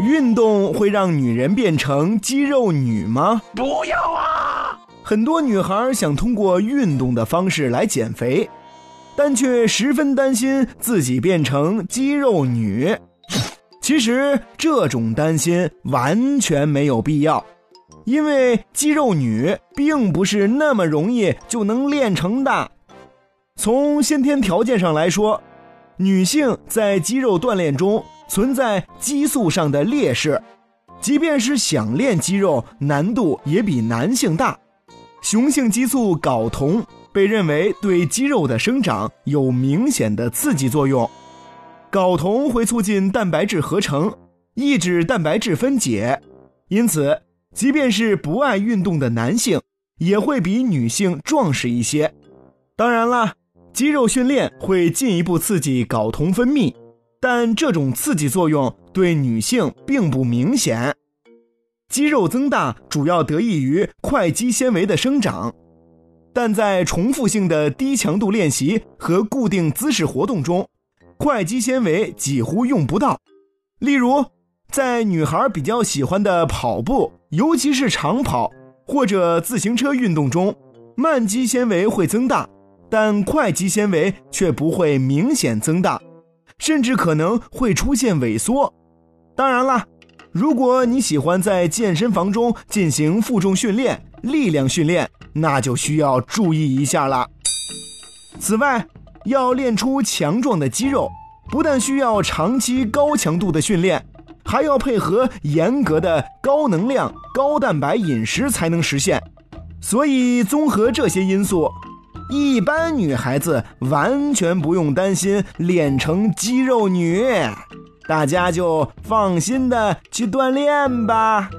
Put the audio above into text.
运动会让女人变成肌肉女吗？不要啊！很多女孩想通过运动的方式来减肥，但却十分担心自己变成肌肉女。其实这种担心完全没有必要，因为肌肉女并不是那么容易就能练成的。从先天条件上来说，女性在肌肉锻炼中。存在激素上的劣势，即便是想练肌肉，难度也比男性大。雄性激素睾酮被认为对肌肉的生长有明显的刺激作用。睾酮会促进蛋白质合成，抑制蛋白质分解，因此，即便是不爱运动的男性，也会比女性壮实一些。当然啦，肌肉训练会进一步刺激睾酮分泌。但这种刺激作用对女性并不明显。肌肉增大主要得益于块肌纤维的生长，但在重复性的低强度练习和固定姿势活动中，快肌纤维几乎用不到。例如，在女孩比较喜欢的跑步，尤其是长跑或者自行车运动中，慢肌纤维会增大，但快肌纤维却不会明显增大。甚至可能会出现萎缩。当然了，如果你喜欢在健身房中进行负重训练、力量训练，那就需要注意一下了。此外，要练出强壮的肌肉，不但需要长期高强度的训练，还要配合严格的高能量、高蛋白饮食才能实现。所以，综合这些因素。一般女孩子完全不用担心练成肌肉女，大家就放心的去锻炼吧。